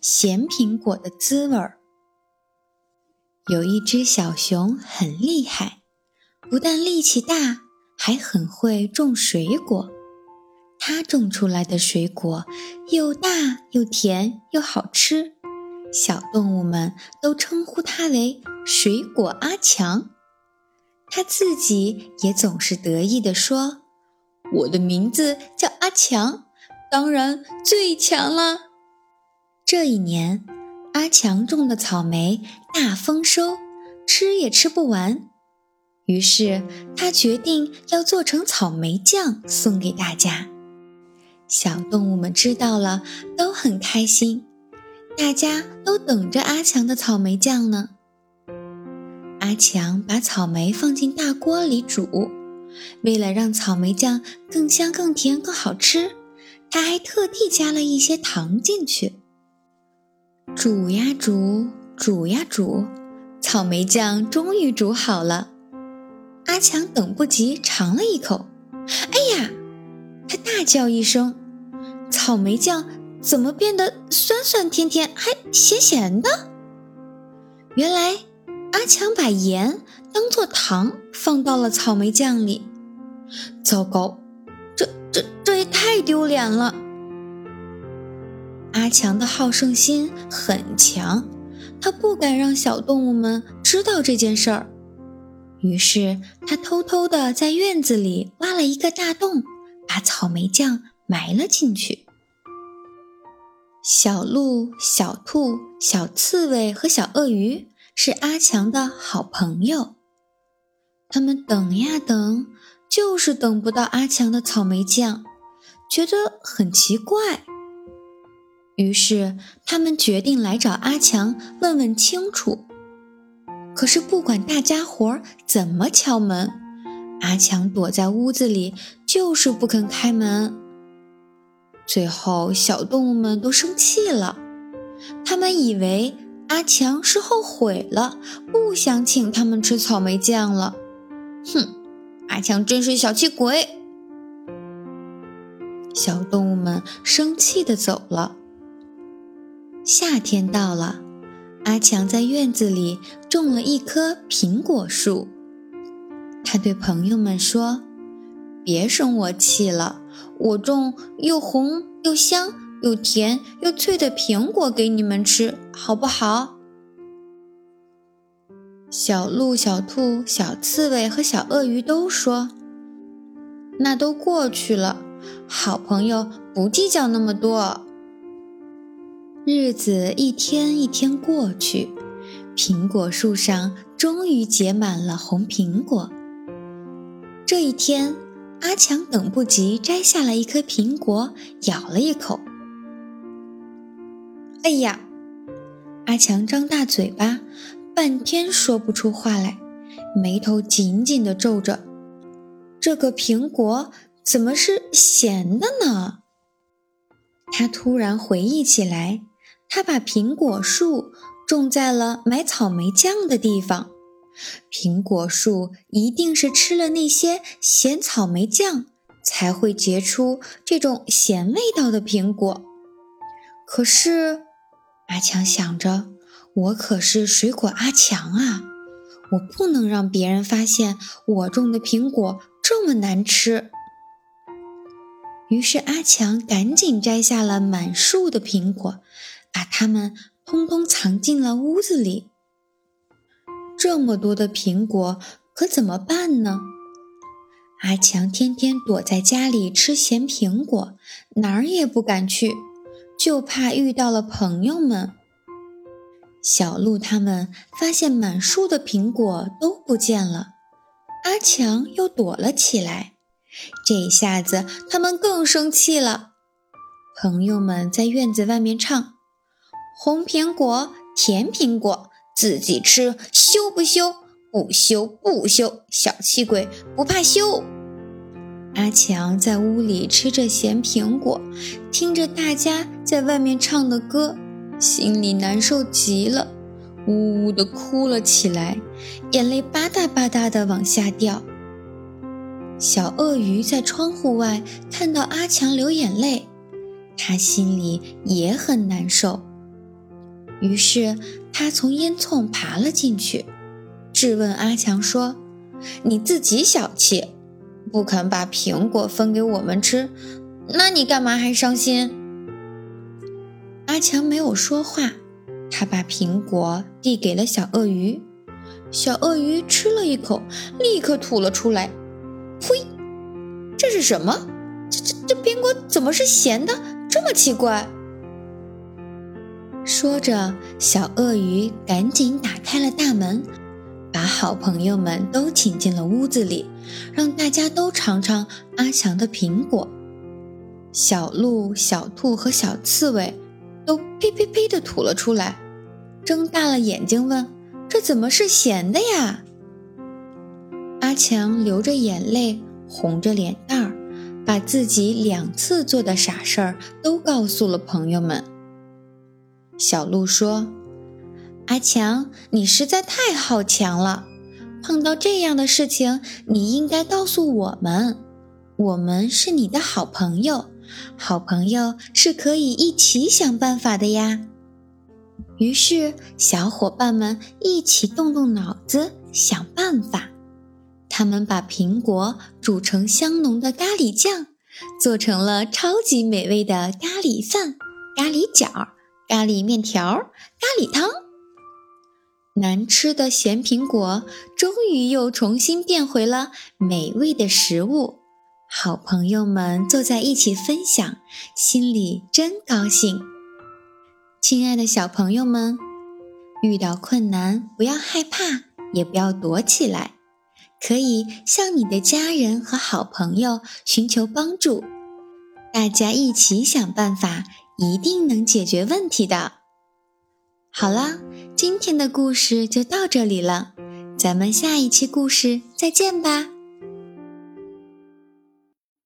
咸苹果的滋味儿。有一只小熊很厉害，不但力气大，还很会种水果。它种出来的水果又大又甜又好吃，小动物们都称呼它为“水果阿强”。它自己也总是得意地说：“我的名字叫阿强，当然最强了。”这一年，阿强种的草莓大丰收，吃也吃不完。于是他决定要做成草莓酱送给大家。小动物们知道了，都很开心，大家都等着阿强的草莓酱呢。阿强把草莓放进大锅里煮，为了让草莓酱更香、更甜、更好吃，他还特地加了一些糖进去。煮呀煮，煮呀煮，草莓酱终于煮好了。阿强等不及尝了一口，哎呀！他大叫一声：“草莓酱怎么变得酸酸甜甜，还咸咸的？”原来阿强把盐当做糖放到了草莓酱里。糟糕，这这这也太丢脸了！阿强的好胜心很强，他不敢让小动物们知道这件事儿。于是他偷偷地在院子里挖了一个大洞，把草莓酱埋了进去。小鹿、小兔、小刺猬和小鳄鱼是阿强的好朋友，他们等呀等，就是等不到阿强的草莓酱，觉得很奇怪。于是，他们决定来找阿强问问清楚。可是，不管大家伙怎么敲门，阿强躲在屋子里，就是不肯开门。最后，小动物们都生气了，他们以为阿强是后悔了，不想请他们吃草莓酱了。哼，阿强真是小气鬼！小动物们生气地走了。夏天到了，阿强在院子里种了一棵苹果树。他对朋友们说：“别生我气了，我种又红又香又甜又脆的苹果给你们吃，好不好？”小鹿、小兔、小刺猬和小鳄鱼都说：“那都过去了，好朋友不计较那么多。”日子一天一天过去，苹果树上终于结满了红苹果。这一天，阿强等不及，摘下了一颗苹果，咬了一口。哎呀！阿强张大嘴巴，半天说不出话来，眉头紧紧地皱着。这个苹果怎么是咸的呢？他突然回忆起来。他把苹果树种在了买草莓酱的地方，苹果树一定是吃了那些咸草莓酱，才会结出这种咸味道的苹果。可是，阿强想着，我可是水果阿强啊，我不能让别人发现我种的苹果这么难吃。于是，阿强赶紧摘下了满树的苹果。把它们通通藏进了屋子里。这么多的苹果可怎么办呢？阿强天天躲在家里吃咸苹果，哪儿也不敢去，就怕遇到了朋友们。小鹿他们发现满树的苹果都不见了，阿强又躲了起来。这下子他们更生气了。朋友们在院子外面唱。红苹果，甜苹果，自己吃羞不羞？不羞不羞，小气鬼不怕羞。阿强在屋里吃着咸苹果，听着大家在外面唱的歌，心里难受极了，呜呜地哭了起来，眼泪吧嗒吧嗒地往下掉。小鳄鱼在窗户外看到阿强流眼泪，他心里也很难受。于是他从烟囱爬了进去，质问阿强说：“你自己小气，不肯把苹果分给我们吃，那你干嘛还伤心？”阿强没有说话，他把苹果递给了小鳄鱼。小鳄鱼吃了一口，立刻吐了出来。呸！这是什么？这这这苹果怎么是咸的？这么奇怪。说着，小鳄鱼赶紧打开了大门，把好朋友们都请进了屋子里，让大家都尝尝阿强的苹果。小鹿、小兔和小刺猬都呸呸呸地吐了出来，睁大了眼睛问：“这怎么是咸的呀？”阿强流着眼泪，红着脸蛋儿，把自己两次做的傻事儿都告诉了朋友们。小鹿说：“阿强，你实在太好强了！碰到这样的事情，你应该告诉我们。我们是你的好朋友，好朋友是可以一起想办法的呀。”于是，小伙伴们一起动动脑子想办法。他们把苹果煮成香浓的咖喱酱，做成了超级美味的咖喱饭、咖喱饺。咖喱面条，咖喱汤，难吃的咸苹果终于又重新变回了美味的食物。好朋友们坐在一起分享，心里真高兴。亲爱的小朋友们，遇到困难不要害怕，也不要躲起来，可以向你的家人和好朋友寻求帮助，大家一起想办法。一定能解决问题的。好了，今天的故事就到这里了，咱们下一期故事再见吧。